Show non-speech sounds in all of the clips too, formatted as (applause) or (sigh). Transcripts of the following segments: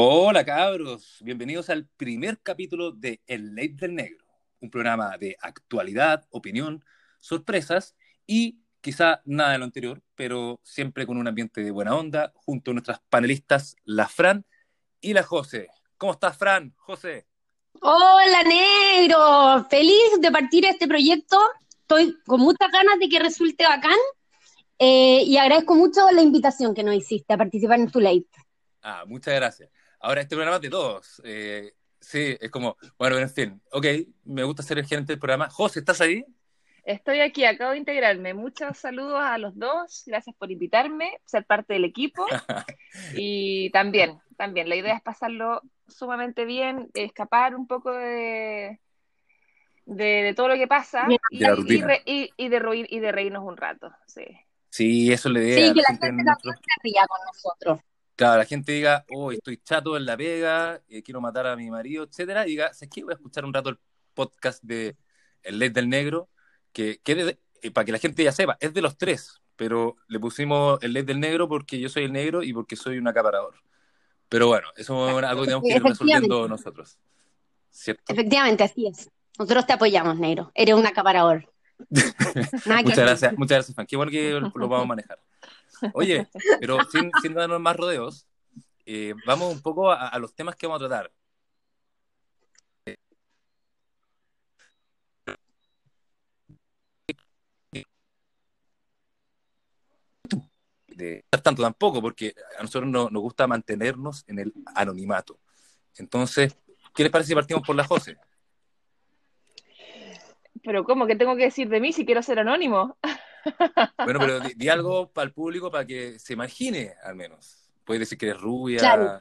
Hola cabros, bienvenidos al primer capítulo de El Late del Negro, un programa de actualidad, opinión, sorpresas y quizá nada de lo anterior, pero siempre con un ambiente de buena onda, junto a nuestras panelistas, la Fran y la José. ¿Cómo estás, Fran? José. Hola, negro. Feliz de partir este proyecto. Estoy con muchas ganas de que resulte bacán eh, y agradezco mucho la invitación que nos hiciste a participar en tu late. Ah, muchas gracias. Ahora, este programa es de todos. Eh, sí, es como, bueno, en fin, ok, me gusta ser el gerente del programa. José, ¿estás ahí? Estoy aquí, acabo de integrarme. Muchos saludos a los dos, gracias por invitarme, ser parte del equipo. (laughs) y también, también, la idea es pasarlo sumamente bien, escapar un poco de, de, todo lo que pasa y, de y, y, de reír, y de reírnos un rato. Sí, sí eso le idea. Sí, que la gente, también se ría con nosotros. Claro, la gente diga, oh, estoy chato en la pega, eh, quiero matar a mi marido, etcétera, y diga, ¿sabes qué? Voy a escuchar un rato el podcast de El LED del Negro, que, que eh, para que la gente ya sepa, es de los tres, pero le pusimos el LED del Negro porque yo soy el negro y porque soy un acaparador. Pero bueno, eso es algo que tenemos que ir resolviendo nosotros. ¿Cierto? Efectivamente, así es. Nosotros te apoyamos, negro. Eres un acaparador. (laughs) muchas gracias, muchas gracias, Fan. Qué bueno que lo vamos a manejar. Oye, pero sin, sin darnos más rodeos, eh, vamos un poco a, los temas que vamos a tratar. De, tanto tampoco, porque a nosotros no, nos gusta mantenernos en el anonimato. Entonces, ¿qué les parece si partimos por la José? Pero ¿cómo? ¿Qué tengo que decir de mí si quiero ser anónimo? Bueno, pero di, algo para el público para que se imagine, al menos. Puedes decir que eres rubia. Claro.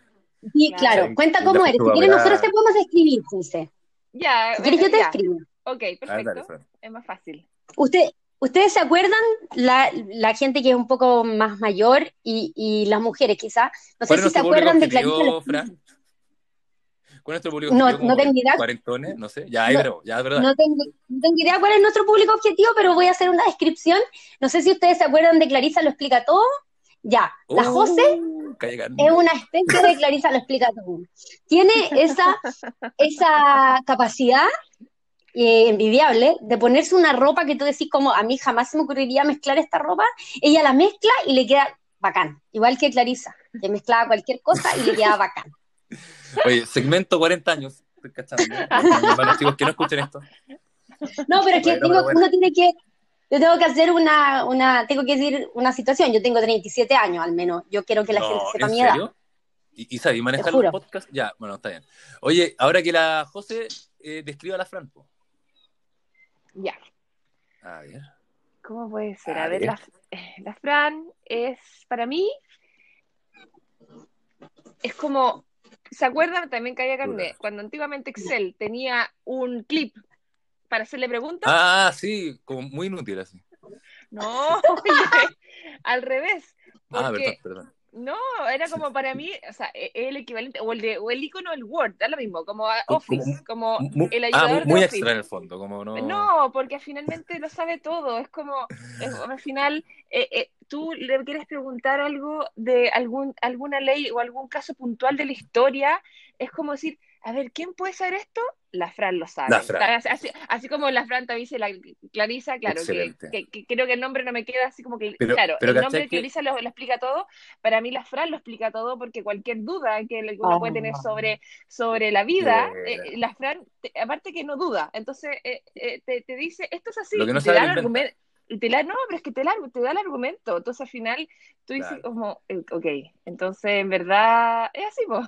Sí, claro. Cuenta cómo eres. Si quieres, nosotros te podemos escribir, José. Ya. Si quieres, yo te escribo. Ok, perfecto. es más fácil. Usted, ¿Ustedes se acuerdan, la, la, gente que es un poco más mayor y, y las mujeres quizás? No sé si se acuerdan de Clarita. ¿Cuál es nuestro público no, objetivo? No tengo idea. ¿Cuarentones? No sé. Ya, no, ya es verdad. No tengo, no tengo, idea cuál es nuestro público objetivo, pero voy a hacer una descripción. No sé si ustedes se acuerdan de Clarisa lo explica todo. Ya, la uh, José es una especie de Clarisa lo explica todo. Tiene esa, esa capacidad eh, envidiable de ponerse una ropa que tú decís como a mí jamás se me ocurriría mezclar esta ropa. Ella la mezcla y le queda bacán. Igual que Clarisa, que mezclaba cualquier cosa y le queda bacán. Oye, segmento 40 años. Estoy cachando. (laughs) chicos que no escuchen esto. No, pero es que tengo, uno tiene que. Yo tengo que hacer una, una. Tengo que decir una situación. Yo tengo 37 años al menos. Yo quiero que la gente sepa mi edad. ¿Y, y sabes manejar los podcasts? Ya, bueno, está bien. Oye, ahora que la José eh, describa a la Fran. Ya. A ver. ¿Cómo puede ser? A, ver, La, eh, la Fran es, para mí, es como ¿Se acuerdan también que había? Cuando antiguamente Excel tenía un clip para hacerle preguntas. Ah, sí, como muy inútil así. No, (laughs) al revés. ah, perdón, perdón. No, era como para mí, o sea, e, el equivalente, o el, de, o el icono del Word, es lo mismo, como Office, como, el ah, ayudador ah, muy, extra en el fondo, como no. No, porque finalmente lo sabe todo, es como, (laughs) al final, eh, eh, tú le quieres preguntar algo de algún, alguna ley o algún caso puntual de la historia, es como decir, a ver, ¿quién puede saber esto? La Fran lo sabe. Así, como la Fran te dice la Clarisa, claro, que, creo que el nombre no me queda así como que, claro, el nombre de Clarisa lo, explica todo, para mí la Fran lo explica todo porque cualquier duda que uno puede tener ah. sobre, sobre la vida, eh, la Fran, aparte que no duda, entonces eh, eh, te, te, dice, esto es así, te da el argumento y te la, no, pero es que te, la, te da el argumento. Entonces al final tú dices como, eh, ok, entonces en verdad es así, po.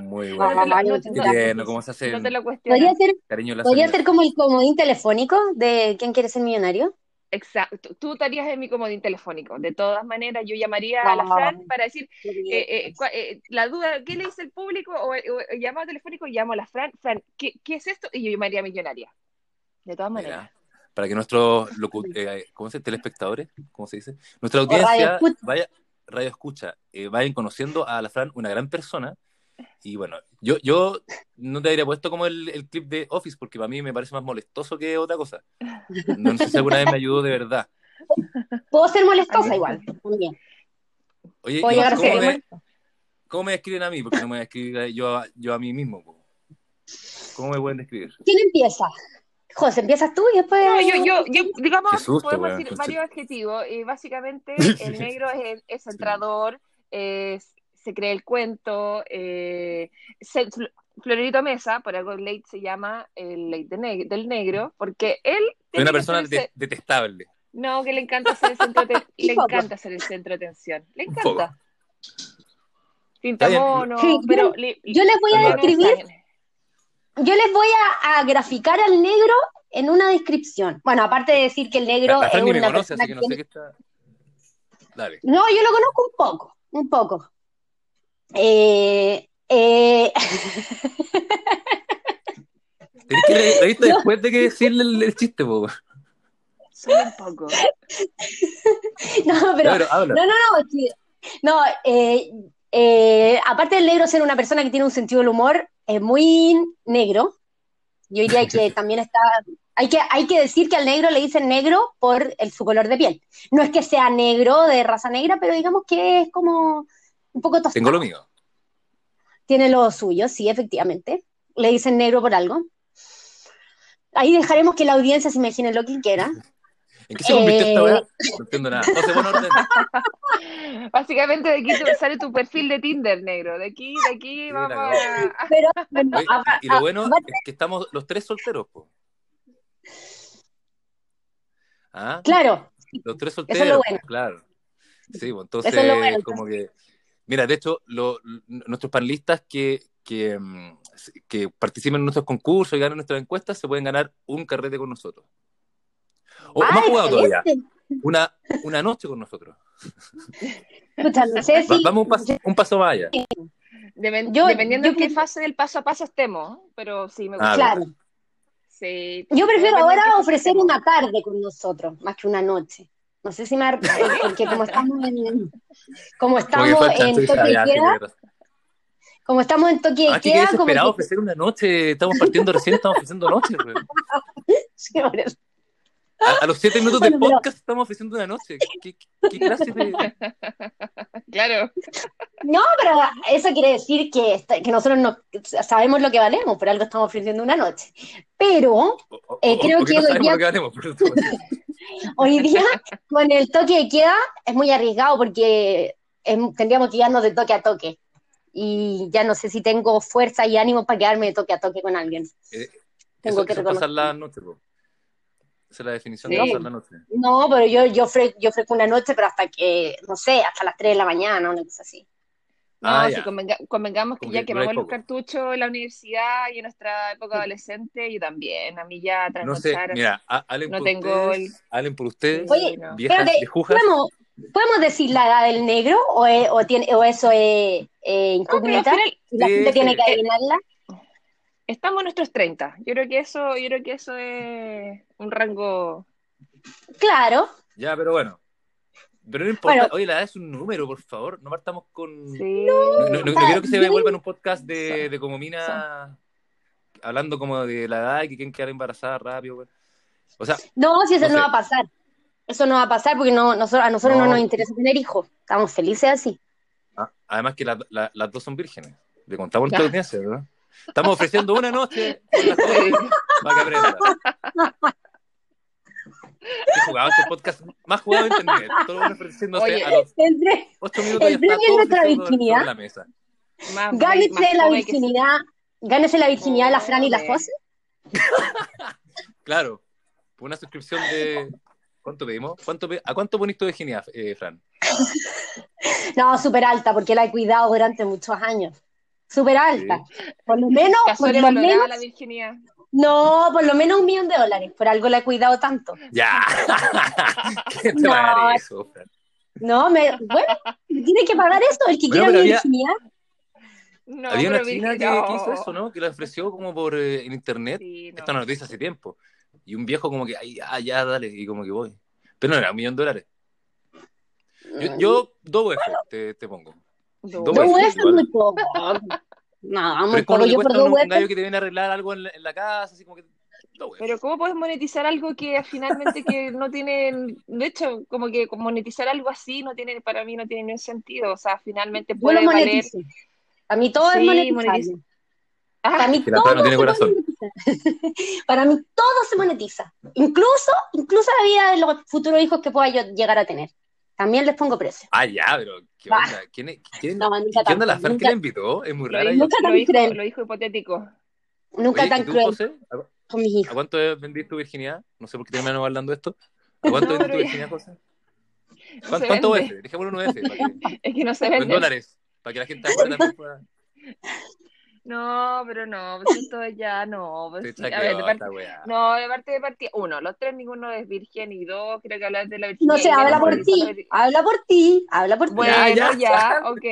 Muy (laughs) bueno. No, no, ¿cómo se hace? No te lo ¿Podría ser, ¿podría ser como el comodín telefónico de ¿Quién quiere ser millonario? Exacto, tú estarías en mi comodín telefónico. De todas maneras, yo llamaría a la Fran para decir eh, eh, la duda, ¿qué le dice el público? O, o, llamado telefónico, llamo a la Fran, Fran, ¿qué, ¿qué, es esto? Y yo llamaría a millonaria. De todas maneras para que nuestros eh, ¿cómo se telespectadores, ¿cómo se dice? Nuestra audiencia vaya, radio escucha, eh, vayan conociendo a la Fran, una gran persona. Y bueno, yo, yo no te habría puesto como el, el, clip de Office, porque para mí me parece más molestoso que otra cosa. No, sé si alguna vez me ayudó de verdad. Puedo ser molestosa igual, muy bien. Oye, ¿cómo, ¿Cómo me describen a mí? Porque no me voy a escribir yo, yo a mí mismo. ¿Cómo me pueden describir? ¿Quién empieza? José, empiezas tú y después. No, yo, yo, yo digamos, podemos decir varios adjetivos. Y básicamente, (laughs) el negro es, es centrador, es, se cree el cuento. Eh, Florerito Mesa, por algo late se llama el late del negro, porque él. Es una persona detestable. No, que le encanta ser el centro de, (laughs) le encanta ser el centro de atención. Le encanta. Pintamono, pero yo les voy a describir yo les voy a, graficar al negro en una descripción. Bueno, aparte de decir que el negro es una persona que no, sé qué está... Dale. no, yo lo conozco un poco, un poco. Eh, eh... que (laughs) después de que decirle el, chiste, po. Solo un poco. (laughs) no, pero, no, no, no, no, eh, eh, aparte del negro ser una persona que tiene un sentido del humor es muy negro, yo diría que (laughs) también está, hay que, hay que decir que al negro le dicen negro por el, su color de piel. No es que sea negro de raza negra, pero digamos que es como un poco tostado. Tengo lo mío. Tiene lo suyo, sí, efectivamente. Le dicen negro por algo. Ahí dejaremos que la audiencia se imagine lo que quiera. (laughs) ¿En qué se convirtió esta weá? No entiendo nada. José, buen orden. (laughs) Básicamente de aquí sale tu perfil de Tinder, negro. De aquí, de aquí vamos a... (laughs) Pero, y, lo bueno es que estamos los tres solteros, po. ¿Ah? Claro. Los tres solteros, Eso es lo bueno. claro. Sí, pues entonces, Eso es lo bueno, como que... Mira, de hecho, lo, nuestros panelistas que, que, mm, que participen en nuestros concursos y ganen nuestras encuestas se pueden ganar un carrete con nosotros. O más jugado todavía. Una, una noche con nosotros. Vamos un paso, un paso más allá. dependiendo de qué fase del paso a paso estemos, pero sí, me gusta. Ah, claro. Sí, yo prefiero ahora ofrecer una tarde con nosotros, más que una noche. No sé si me... Porque como estamos en... Como estamos en toque de queda... Como estamos en toque de ah, queda... Como que... ofrecer una noche. Estamos partiendo recién, estamos ofreciendo noche. (laughs) sí, por eso. A, los siete minutos de podcast estamos ofreciendo una noche. ¿Qué, clase de.? (laughs) Claro. No, pero eso quiere decir que, que nosotros no sabemos lo que valemos, por algo estamos ofreciendo una noche. Pero eh, creo que, hoy día. (laughs) hoy día, con el toque de queda, es muy arriesgado porque tendríamos que irnos de toque a toque. Y ya no sé si tengo fuerza y ánimo para quedarme de toque a toque con alguien. Eh, tengo que pasar la noche, esa es la definición de pasar la noche. No, pero yo, yo, yo ofrezco una noche, pero hasta que, no sé, hasta las 3 de la mañana, una cosa así. No, ah, si convengamos que ya que me los cartuchos en la universidad y en nuestra época adolescente, yo también, a mí ya No sé, mira, Allen no por tengo ustedes, el... por ustedes, Oye, viejas, ¿podemos, ¿podemos, decir la edad del negro o, o, tiene, o eso es eh, incógnita? ¿La gente tiene que adivinarla? Estamos en nuestros 30. Yo creo que eso, yo creo que eso es un rango. Claro. Ya, pero bueno. Pero no importa, oye, la edad es un número, por favor. No partamos con. Sí. No, quiero que se vuelva en un podcast de, de como mina hablando como de la edad y que quieren quedar embarazada rápido. O sea, no, si eso no, va a pasar. Eso no va a pasar porque no, nosotros, a nosotros no. nos interesa tener hijos. Estamos felices así. Ah, además que las dos son vírgenes. Le contamos el ¿verdad? Estamos ofreciendo una noche para que aprenda. He jugado este podcast más jugado en internet. Todo ofreciéndose Oye, a los entre, 8 minutos el premio de nuestra virginidad. La mesa. Gánese la virginidad. Gánese la virginidad de la Fran y la José. (laughs) claro. Por una suscripción de. ¿Cuánto pedimos? ¿Cuánto ¿A cuánto pones tu virginidad, eh, Fran? (laughs) no, súper alta, porque la he cuidado durante muchos años súper alta. Por lo menos. Por lo menos la virginidad. No, por lo menos un millón de dólares. Por algo la he cuidado tanto. Ya. (laughs) ¿Qué te no, va a dar eso, No, me, bueno, tiene que pagar eso, el que quiera mi virginidad. No, había una china que, hizo eso, ¿no? Que la ofreció como por eh, en internet. Esta no. noticia hace tiempo. Y un viejo como que, ay, ya, ya, dale, y como que voy. Pero no era un millón de dólares. Yo, mm. dos UF te, te pongo. Dos huesos es muy poco. (laughs) No, vamos, pero como yo por dos un, un gallo que te viene a arreglar algo en la, casa, así como que Pero ¿cómo puedes monetizar algo que finalmente que no tiene, de hecho, como que monetizar algo así no tiene, para mí no tiene ningún sentido, o sea, finalmente puede valer... A mí todo es monetizable. Ah, para mí todo no tiene corazón. (laughs) para mí todo se monetiza, incluso, incluso la vida de los futuros hijos que pueda yo llegar a tener. También les pongo precio. Ah, ya, pero ¿qué onda? ¿Quién, quién, no, ¿quién la Fer que le invitó? Es muy raro. Nunca tan cruel. Lo dijo hipotético. Nunca tan cruel. con mis hijos. ¿A cuánto vendiste tu virginidad? No sé por qué terminamos hablando de esto. ¿A cuánto vendiste tu virginidad, José? ¿Cuánto, ¿Cuánto F? Dejémoslo un F. (laughs) Es que no se vende. En dólares, para que la gente acuerde pueda... (laughs) No, pero no, pues esto ya no. Pues, a ver, de parte, no, de parte de partida, uno, los tres ninguno es virgen y dos, creo que hablas de la virgen. No sé, habla por ti, habla por ti, habla por ti. Bueno, ya, ya, ok,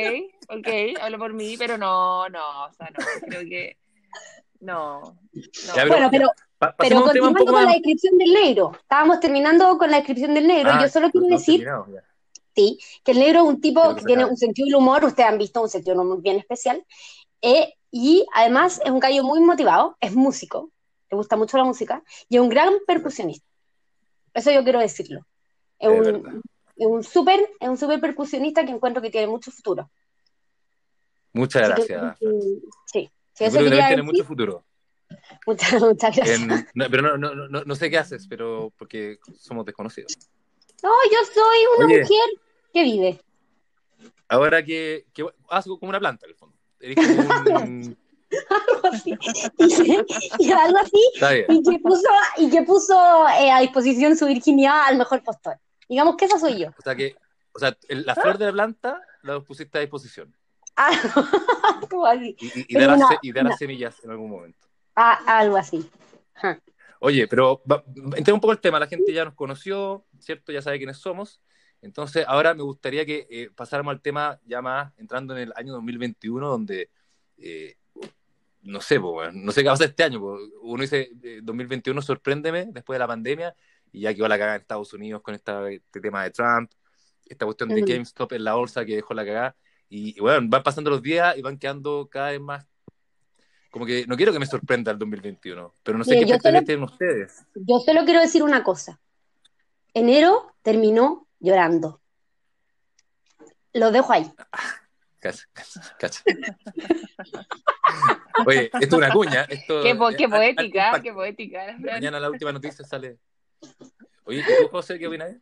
ok, habla por mí, pero no, no, o sea, no, creo que no. no. bueno, pero, pero continuando con la descripción del negro, estábamos terminando con la descripción del negro, y yo ah, solo quiero decir... Sí, que el negro es un tipo que tiene un sentido del humor, ustedes han visto un sentido del humor bien especial, eh, y además es un gallo muy motivado, es músico, le gusta mucho la música, y es un gran percusionista. Eso yo quiero decirlo. Es, un, es un súper es un super percusionista que encuentro que tiene mucho futuro. Muchas gracias. sí, sí eso tiene mucho futuro. Muchas, (laughs) muchas gracias. pero no, no, no, no, sé qué haces, pero porque somos desconocidos. No, yo soy una mujer que vive. Ahora que, que como una planta, (laughs) algo así. (laughs) Y, algo así. Y que puso, y que puso eh, a disposición su virginidad al mejor postor. Digamos que esa soy yo. O sea que, o sea, la flor de la planta la pusiste a disposición. (laughs) Ah, así. Y, y, dar, las semillas en algún momento. Ah, algo así. Oye, pero entré un poco el tema, la gente ya nos conoció, ¿cierto? Ya sabe quiénes somos. Entonces, ahora me gustaría que eh, pasáramos al tema ya más entrando en el año 2021, donde eh, no sé, no sé qué va a pasar este año. Uno dice 2021, eh, sorpréndeme después de la pandemia, y ya quedó la cagada en Estados Unidos con este tema de Trump, esta cuestión de GameStop en la bolsa que dejó la cagada. Y, bueno, van pasando los días y van quedando cada vez más. Como que no quiero que me sorprenda el 2021, pero no sé qué expectativas tienen ustedes. Yo solo quiero decir una cosa. Enero terminó llorando. Lo dejo ahí. (laughs) Cacha, cacha, Oye, esto es una cuña. Esto, qué, poética, qué poética. Mañana la última noticia sale. Oye, ¿tú, José, qué opinas?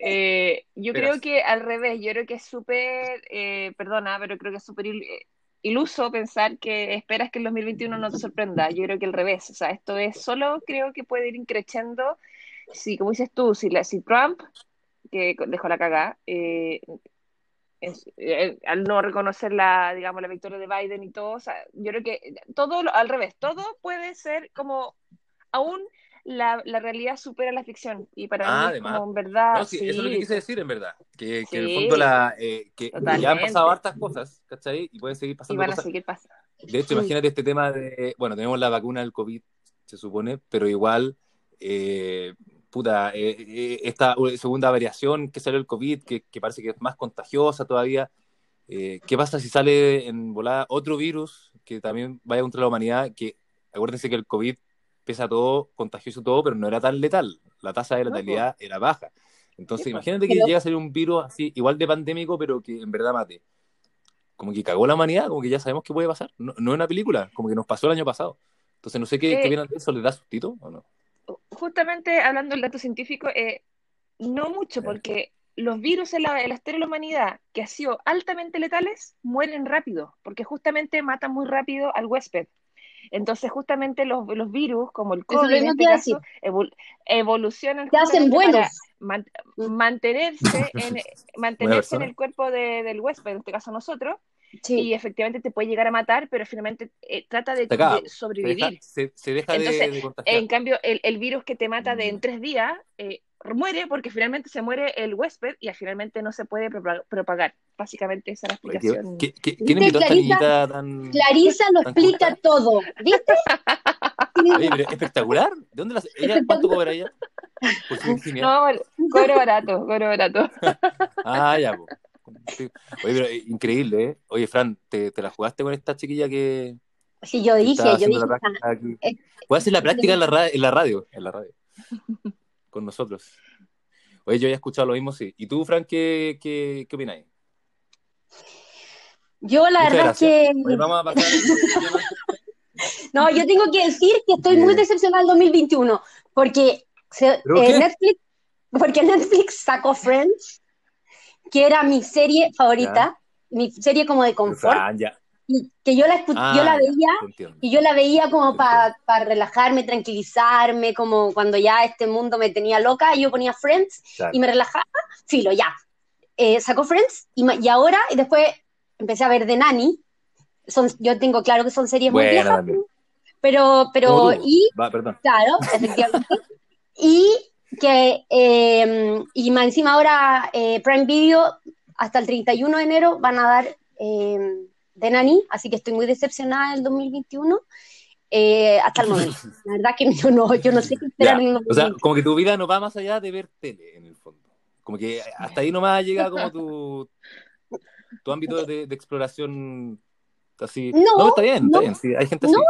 Eh, yo creo que al revés, yo creo que es súper, eh, perdona, pero creo que es súper iluso pensar que esperas que el 2021 no te sorprenda. Yo creo que al revés, o sea, esto es solo, creo que puede ir increciendo si, como dices tú, si, la, si Trump, que dejó la cagada, eh, eh, al no reconocer la, digamos, la victoria de Biden y todo, o sea, yo creo que todo al revés, todo puede ser como aún la, la realidad supera la ficción y para mí como en verdad eso es lo que quise decir en verdad que, que en el fondo la eh, que ya han pasado hartas cosas ¿cachai? y pueden seguir pasando y van a seguir pasando de hecho imagínate este tema de bueno tenemos la vacuna del COVID se supone pero igual eh, puta, eh, eh, esta segunda variación que salió el COVID, que, parece que es más contagiosa todavía, eh, ¿qué pasa si sale en volada otro virus que también vaya contra la humanidad? Que acuérdense que el COVID pesa todo, contagioso todo, pero no era tan letal. La tasa de letalidad era baja. Entonces, imagínate que llega a salir un virus así, igual de pandémico, pero que en verdad mate. Como que cagó la humanidad, como que ya sabemos qué puede pasar. No, es una película, como que nos pasó el año pasado. Entonces, no sé qué, qué viene de eso, ¿le da sustito o no? Justamente hablando del dato científico, eh, no mucho, porque los virus en la, en la historia de la humanidad que han sido altamente letales mueren rápido, porque justamente matan muy rápido al huésped. Entonces, justamente los, los virus, como el COVID, en este caso, evolucionan hacen buenos. para (laughs) mantenerse, en, mantenerse en el cuerpo del huésped, en este caso nosotros, y efectivamente te puede llegar a matar, pero finalmente eh, trata de, sobrevivir. Se deja, de, contagiar. En cambio, el, el, virus que te mata de en mm. tres días eh, muere porque finalmente se muere el huésped y finalmente no se puede propagar. Básicamente esa es la explicación. ¿Qué, qué, quién invitó a esta tan. Clarisa lo explica todo. ¿Viste? (laughs) Oye, pero espectacular. ¿De dónde las, ella, (laughs) ¿Cuánto cobra ella? no, cobro barato, cobro barato. (laughs) ah, ya, pues. Oye, pero eh, increíble, ¿eh? Oye, Fran, ¿te, ¿te, la jugaste con esta chiquilla que, Sí, yo dije, yo dije. Voy a hacer la práctica en la, en la radio, en la radio. (laughs) Con nosotros. Oye, yo he escuchado lo mismo, sí. ¿Y tú, Frank, qué, qué, qué opináis? Yo la verdad es que... vamos a pasar (laughs) no, yo tengo que decir que estoy muy decepcionada del 2021, porque eh, Netflix, porque Netflix sacó Friends, que era mi serie favorita, mi serie como de confort. Ah, y que yo la, yo la ah, veía y yo la veía como para relajarme, tranquilizarme, como cuando ya este mundo me tenía loca, y yo ponía Friends y me relajaba, filo, ya. Eh, sacó Friends y, y ahora, y después empecé a ver The Nanny. Son, yo tengo claro que son series muy viejas, pero, pero, y, claro, efectivamente, (laughs) y que, eh, y más encima ahora eh, Prime Video hasta el 31 de enero van a dar eh, The Nanny, así que estoy muy decepcionada del 2021. Eh, hasta el momento. (laughs) La verdad que yo no, yo no sé qué esperar. o sea, como que tu vida no va más allá de ver tele, en el fondo. Como que hasta ahí nomás llega como tu, tu ámbito de, exploración así. No, está bien, está bien. Sí, hay gente así. No,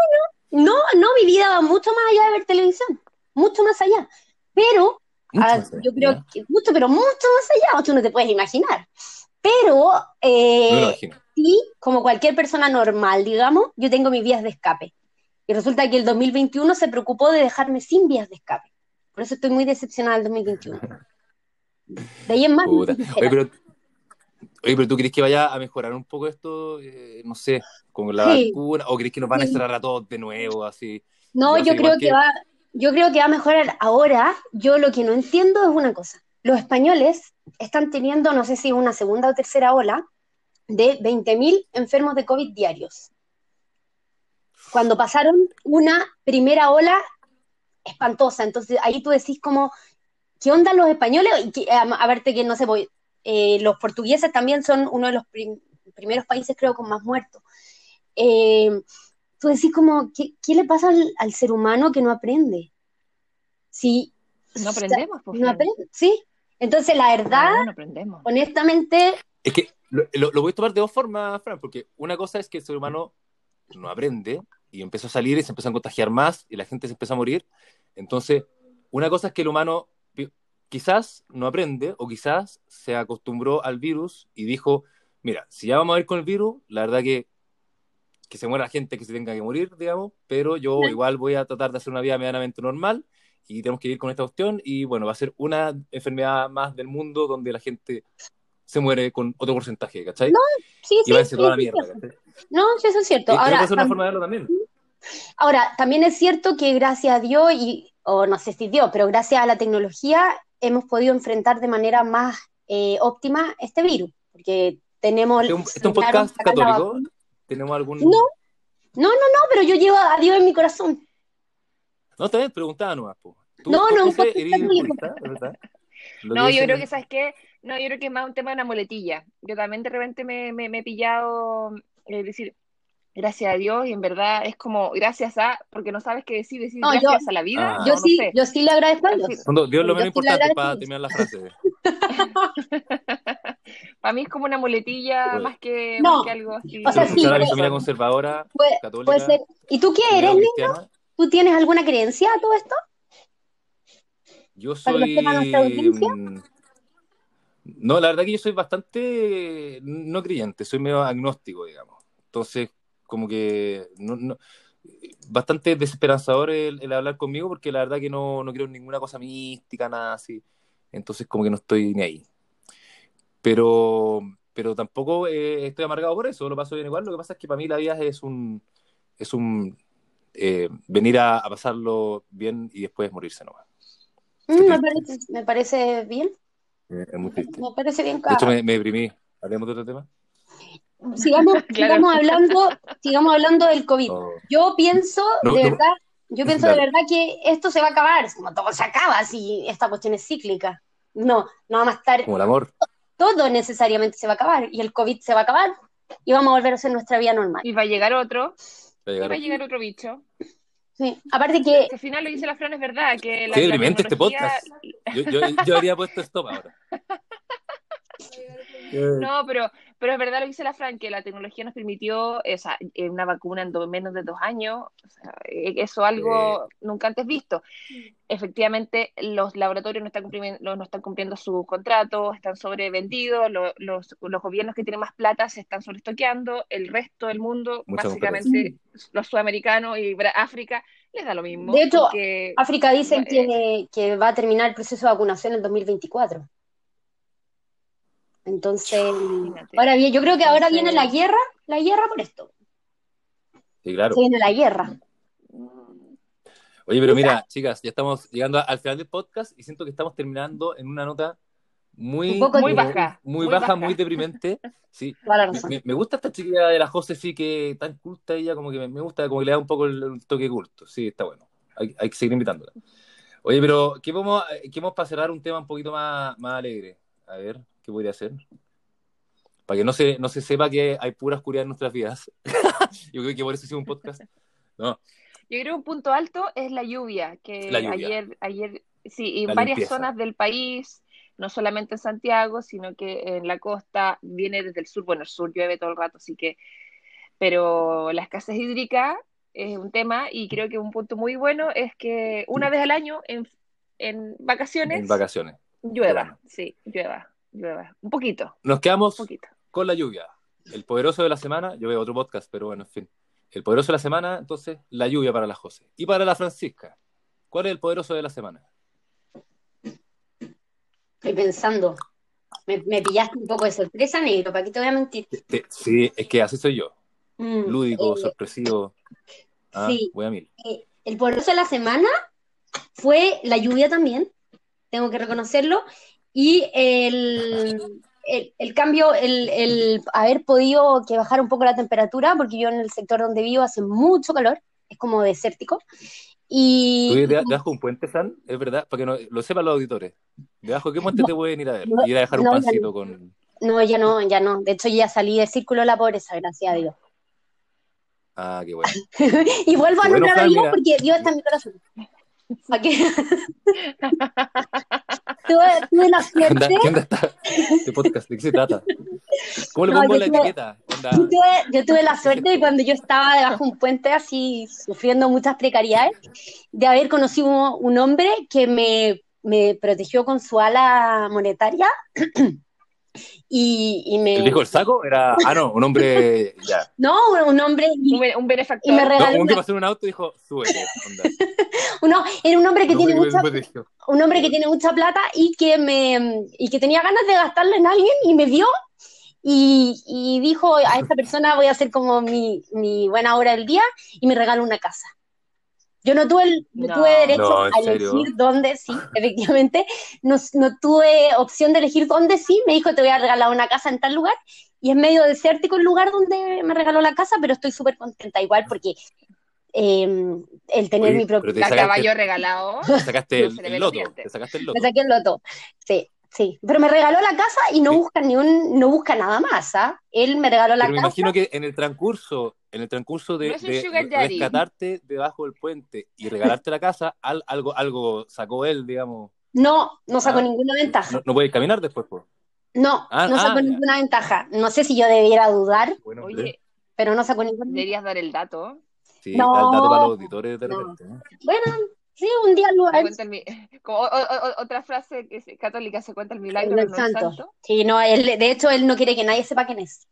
no, no, no, mi vida va mucho más allá de ver televisión, mucho más allá. Pero, yo creo que mucho, pero mucho más allá, tú no te puedes imaginar. Pero, eh, sí, como cualquier persona normal, digamos, yo tengo mis vías de escape. Y resulta que el 2021 se preocupó de dejarme sin vías de escape. Por eso estoy muy decepcionada del 2021. De ahí en más. Oye, pero ¿tú crees que vaya a mejorar un poco esto? Eh, no sé, con la vacuna, o crees que nos van a cerrar a todos de nuevo, así. No, yo creo que... va, yo creo que va a mejorar ahora. Yo lo que no entiendo es una cosa. Los españoles están teniendo, no sé si una segunda o tercera ola, de 20.000 enfermos de COVID diarios. Cuando pasaron una primera ola espantosa, entonces ahí tú decís como, ¿qué onda los españoles? a, verte que no sé, voy, eh, los portugueses también son uno de los primeros países, creo, con más muertos. Eh, tú decís como, ¿qué, le pasa al, ser humano que no aprende? Si, no aprendemos, pues, no aprende, sí. Entonces, la verdad, honestamente... Es que lo, voy a tomar de dos formas, Fran, porque una cosa es que el ser humano no aprende y empezó a salir y se empezó a contagiar más y la gente se empezó a morir. Entonces, una cosa es que el humano quizás no aprende o quizás se acostumbró al virus y dijo, mira, si ya vamos a ir con el virus, la verdad que que se muera gente que se tenga que morir, digamos, pero yo igual voy a tratar de hacer una vida medianamente normal y tenemos que ir con esta cuestión y bueno, va a ser una enfermedad más del mundo donde la gente se muere con otro porcentaje, ¿cachai? No, sí, sí. Y va a ser toda la mierda, No, sí, eso es cierto. Ahora, es una forma de verlo también. Ahora, también es cierto que gracias a Dios, y, o no sé si Dios, pero gracias a la tecnología, hemos podido enfrentar de manera más eh, óptima este virus, porque tenemos... ¿Este, ¿Este es un podcast católico? ¿Tenemos algún...? No, no, no, no, pero yo llevo a Dios en mi corazón. No, está bien, preguntaba nomás, po. no, no, un No, yo creo que, ¿sabes qué? No, yo creo que es más un tema de una muletilla. Yo también de repente me, me, he pillado, es eh, decir, gracias a Dios y en verdad es como gracias a, porque no sabes qué decir, decir gracias a la vida. yo, sí, yo sí le agradezco a Dios. Dios lo menos importante para terminar la frase. (laughs) para mí es como una muletilla más, que, que, algo así. O sea, sí, mi familia conservadora, puede, católica. Puede ser. ¿Y tú qué eres, niño? ¿Tú tienes alguna creencia a todo esto? Yo soy... Mm, no, la verdad que yo soy bastante no creyente, soy medio agnóstico, digamos. Entonces, como que no, bastante desesperanzador el, hablar conmigo porque la verdad que no, no en ninguna cosa mística, nada así. Entonces como que no estoy ni ahí. Pero, pero tampoco eh, estoy amargado por eso, lo paso bien igual. Lo que pasa es que para mí la vida es un, es un eh, venir a, pasarlo bien y después morirse nomás. Mm, me, parece, me parece bien. Eh, es muy triste. Me parece bien. De hecho, me, me deprimí. ¿Hablemos de otro tema? Sigamos, (laughs) sigamos hablando, sigamos hablando del COVID. Yo pienso, de verdad, yo pienso de verdad que esto se va a acabar, como todo se acaba si esta cuestión es cíclica. No, no vamos a estar. Como el amor. Todo necesariamente se va a acabar y el COVID se va a acabar y vamos a volver a hacer nuestra vida normal. Y va a llegar otro. Va a llegar, otro bicho. Sí, aparte que... Al final lo dice la Fran, es verdad. Que la, Qué deprimente este podcast. Yo, yo, yo habría puesto stop ahora. No, pero, pero es verdad lo que dice la Fran, que la tecnología nos permitió o sea, una vacuna en menos de dos años, o sea, e, eso algo nunca antes visto. Efectivamente, los laboratorios no están cumpliendo, no están cumpliendo sus contratos, están sobrevendidos, los, los, gobiernos que tienen más plata se están sobreestoqueando, el resto del mundo, básicamente los sudamericanos y África, les da lo mismo. De hecho, África dice que, que va a terminar el proceso de vacunación en 2024. Entonces, ahora bien, yo creo que ahora viene la guerra, la guerra por esto. Sí, claro. viene la guerra. Oye, pero mira, chicas, ya estamos llegando al final del podcast y siento que estamos terminando en una nota muy, muy baja. Muy, baja, muy deprimente. Sí. (laughs) Me, gusta esta chiquilla de la José, sí, que tan culta ella, como que me, gusta, como que le da un poco el, toque culto. Sí, está bueno. Hay, hay, que seguir invitándola. Oye, pero ¿qué vamos, qué vamos para cerrar un tema un poquito más, más alegre? A ver. ¿Qué podría hacer? Para que no se, no se sepa que hay pura oscuridad en nuestras vidas. (laughs) Yo creo que por eso hicimos un podcast. No. Yo creo que un punto alto es la lluvia, que ayer, ayer, sí, en varias zonas del país, no solamente en Santiago, sino que en la costa viene desde el sur, bueno, el sur llueve todo el rato, así que, pero la escasez hídrica es un tema y creo que un punto muy bueno es que una vez al año en, en vacaciones, en vacaciones, llueva, sí, llueva. Un poquito. Nos quedamos con la lluvia. El poderoso de la semana, yo veo otro podcast, pero bueno, en fin. El poderoso de la semana, entonces, la lluvia para la José. Y para la Francisca, ¿cuál es el poderoso de la semana? Estoy pensando. Me, pillaste un poco de sorpresa, negro, ¿para qué te voy a mentir? Sí, es que así soy yo. Mm, Lúdico, eh, sorpresivo. Ah, sí. Voy a mil. Eh, el poderoso de la semana fue la lluvia también, tengo que reconocerlo, y el, el, cambio, el, el, haber podido que bajar un poco la temperatura, porque yo en el sector donde vivo hace mucho calor, es como desértico. Y... debajo de un puente, San? Es verdad, para que no, lo sepan los auditores. ¿Debajo de qué puente te pueden ir a ver? ir a dejar un pancito con... No, ya no, ya no. De hecho, ya salí del círculo de la pobreza, gracias a Dios. Ah, qué bueno. (laughs) y vuelvo a nombrar a Dios porque Dios está en mi corazón. ¿Para qué? (laughs) tuve, la suerte. ¿Qué onda está este podcast? ¿De qué se trata? ¿Cómo le pongo la etiqueta? Yo tuve, la suerte de cuando yo estaba debajo de un puente así, sufriendo muchas precariedades, de haber conocido un hombre que me, me protegió con su ala monetaria Y, me... ¿El dijo el saco? Era, ah, no, un hombre, (laughs) ya. No, un hombre... un, benefactor. Y me regaló un que pasó en un auto y dijo, súbete, Uno, (laughs) era un hombre que tiene mucha... Un hombre que tiene mucha plata y que, me, y que tenía ganas de gastarlo en alguien y me vio y, y dijo, a esta persona voy a hacer como mi, mi buena hora del día y me regaló una casa. Yo no tuve, no, tuve derecho a elegir dónde, sí, efectivamente, no, no, tuve opción de elegir dónde sí, me dijo te voy a regalar una casa en tal lugar, y es medio desértico el lugar donde me regaló la casa, pero estoy súper contenta igual porque eh, el tener mi propio caballo regalado. Te sacaste (laughs) el, loto, te sacaste el loto. Me saqué el loto, sí. Sí, pero me regaló la casa y no busca ni un, no busca nada más, ¿ah? Él me regaló la pero casa. Me imagino que en el transcurso, en el transcurso de, rescatarte debajo del puente y regalarte la casa, algo, algo sacó él, digamos. No, no sacó ah, ninguna ventaja. No, puedes caminar después, por. No, ah, no sacó ah, ninguna ventaja. No sé si yo debiera dudar, Oye, pero no sacó ninguna. Deberías dar el dato. Sí, no, el dato para los auditores de repente. Bueno, Sí, un día lo otra frase que es católica se cuenta el milagro del santo. Sí, no, él, de hecho él no quiere que nadie sepa quién es.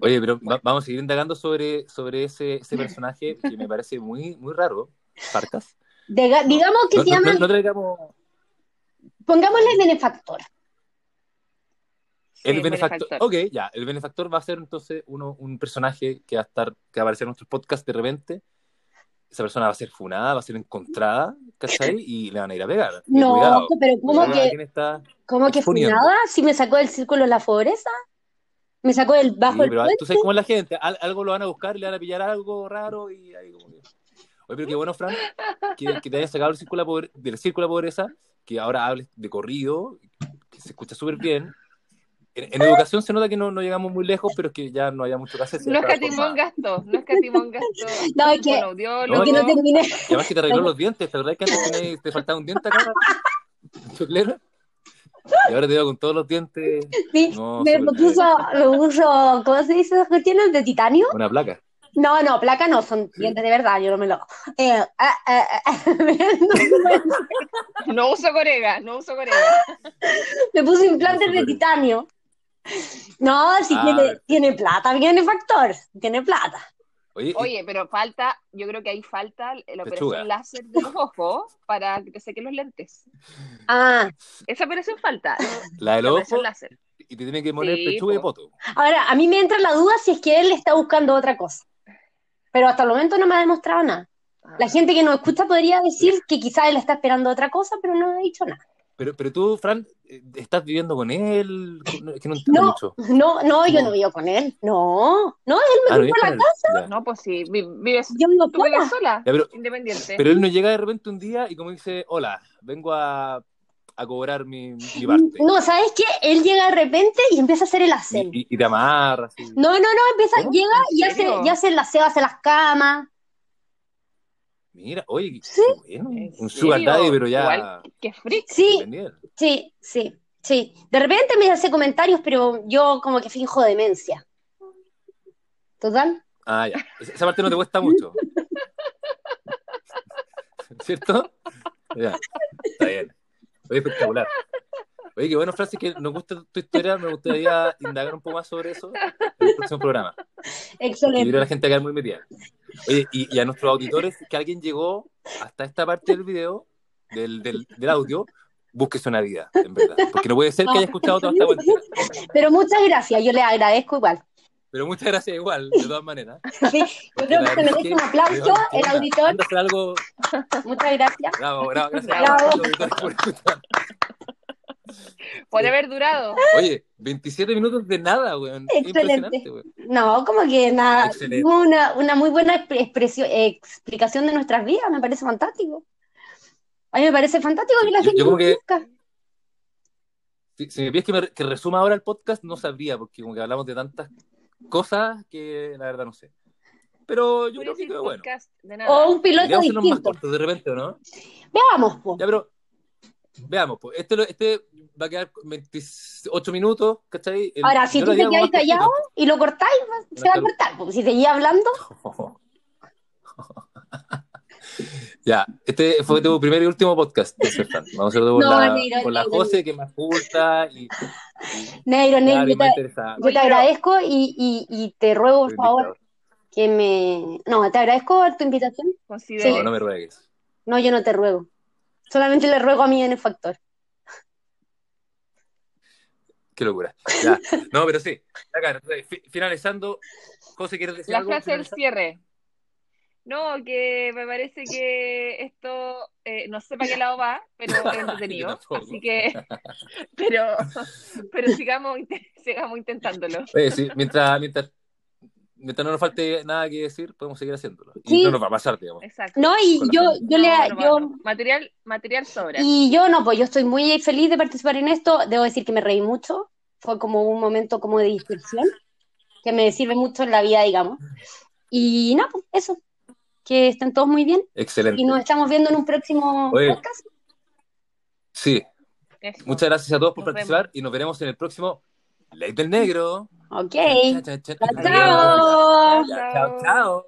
Oye, pero vamos a seguir indagando sobre, sobre ese, ese (laughs) personaje que me parece muy, muy raro, Farcas. digamos que se llama. Pongámosle benefactor. El, benefactor. Ok, ya. El benefactor va a ser entonces uno, un personaje que va a estar, que va a aparecer en nuestros podcast de repente esa persona va a ser funada, va a ser encontrada, ¿cachai? (laughs) Y le van a ir a pegar. No, pero ¿cómo que, ¿cómo que funada? Si me sacó del círculo la pobreza, me sacó del bajo sí, pero tú sabes cómo es la gente, algo lo van a buscar, le van a pillar algo raro y ahí como que... Oye, pero qué bueno, Fran, que, te hayas sacado del círculo, del círculo de pobreza, que ahora hables de corrido, que se escucha súper bien, en, educación se nota que no, no, llegamos muy lejos, pero es que ya no haya mucho que hacer. No es catimón gasto, no es catimón gasto. (laughs) No, es que, no, que no terminé. Y además que te arregló los dientes, ¿te verdad que antes te faltaba un diente acá? (laughs) ¿Choclero? Y ahora te veo con todos los dientes. (laughs) Sí, me, puso, me puso, ¿cómo se dice cuestiones? ¿De titanio? Una placa. No, no, placa no, son dientes de verdad, yo no me lo. Eh, ah, ah, ah, no uso corega, no uso corega. Me puse implantes de titanio. No, si tiene, tiene plata, viene factor, tiene plata. Oye, pero falta, yo creo que ahí falta la operación láser de los ojos para que te sequen los lentes. Ah. Esa operación falta. La del ojo. Láser. Y te tiene que poner pechuga y poto. Ahora, a mí me entra la duda si es que él está buscando otra cosa. Pero hasta el momento no me ha demostrado nada. La ah. gente que nos escucha podría decir que quizás él está esperando otra cosa, pero no ha dicho nada. Pero, pero tú, Fran, eh, ¿estás viviendo con él? Que no, no, mucho. no, no, yo no vivo con él. No, no, él me ah, a la casa. No, pues sí, vives, yo vivo sola, sola pero, independiente. Pero él no llega de repente un día y como dice, hola, vengo a, a cobrar mi, mi, parte. No, ¿sabes qué? Él llega de repente y empieza a hacer el aseo. Y, y, te amarra. No, no, no, empieza, llega y hace, y hace el aseo, hace las camas. Mira, oye, ¿Sí? bueno, un sugar daddy, pero ya. Igual, qué freak. Sí, sí, sí, sí. De repente me hace comentarios, pero yo como que finjo demencia. ¿Total? Ah, ya. Esa parte no te cuesta mucho. (laughs) ¿Cierto? Ya. Está bien. Oye, espectacular. Oye, qué bueno, Francis, que nos gusta tu historia. Me gustaría indagar un poco más sobre eso en el próximo programa. Excelente. Y a la gente a quedar muy metida. Oye, y, a nuestros auditores, que alguien llegó hasta esta parte del video, del, del, del audio, búsquese una vida, en verdad. Porque no puede ser que haya escuchado toda esta cuenta. Pero muchas gracias, yo le agradezco igual. Pero muchas gracias igual, de todas maneras. (laughs) Sí, yo creo que se merece un aplauso el auditor. Algo... (laughs) Muchas gracias. Bravo, bravo, gracias. Bravo. (laughs) Puede haber durado. Oye, 27 minutos de nada, weón. Excelente. No, como que nada. Una, una muy buena expresión, explicación de nuestras vidas, me parece fantástico. A mí me parece fantástico que la gente yo que, Si, me pides que, que resuma ahora el podcast, no sabría, porque como que hablamos de tantas cosas que la verdad no sé. Pero yo creo que quedó bueno. O un piloto distinto. más cortos de repente, ¿o no? Veamos, pues. Ya, pero veamos, pues. Este, este va a quedar 28 minutos, ¿cachai? Ahora, si tú te quedas callado y lo cortáis, se va a cortar, porque si seguís hablando. (laughs) ya, este fue tu primer y último podcast Vamos a hacerlo con, la, con la José, que más gusta. Y, Negro, Negro, yo, te, yo te, agradezco y, y, y te ruego, por favor, que me. No, te agradezco tu invitación. Sí. No, no me ruegues. No, yo no te ruego. Solamente le ruego a mí en el factor. Qué locura. Ya. No, pero sí. Acá, finalizando, José, ¿quieres decir La algo? La frase del cierre. No, que me parece que esto, eh, no sé para qué lado va, pero es (laughs) entretenido. así que, (laughs) pero, pero sigamos, (laughs) sigamos intentándolo. Oye, sí, mientras, mientras mientras no nos falte nada que decir, podemos seguir haciéndolo. Y no nos va a pasar, digamos. Exacto. No, y yo, yo le. yo... Material, material sobra. Y yo no, pues yo estoy muy feliz de participar en esto. Debo decir que me reí mucho. Fue como un momento como de dispersión, que me sirve mucho en la vida, digamos. Y nada, pues eso. Que estén todos muy bien. Excelente. Y nos estamos viendo en un próximo podcast. Sí. Muchas gracias a todos por participar y nos veremos en el próximo Ley del Negro. Ok. Chao, chao. chao, chao.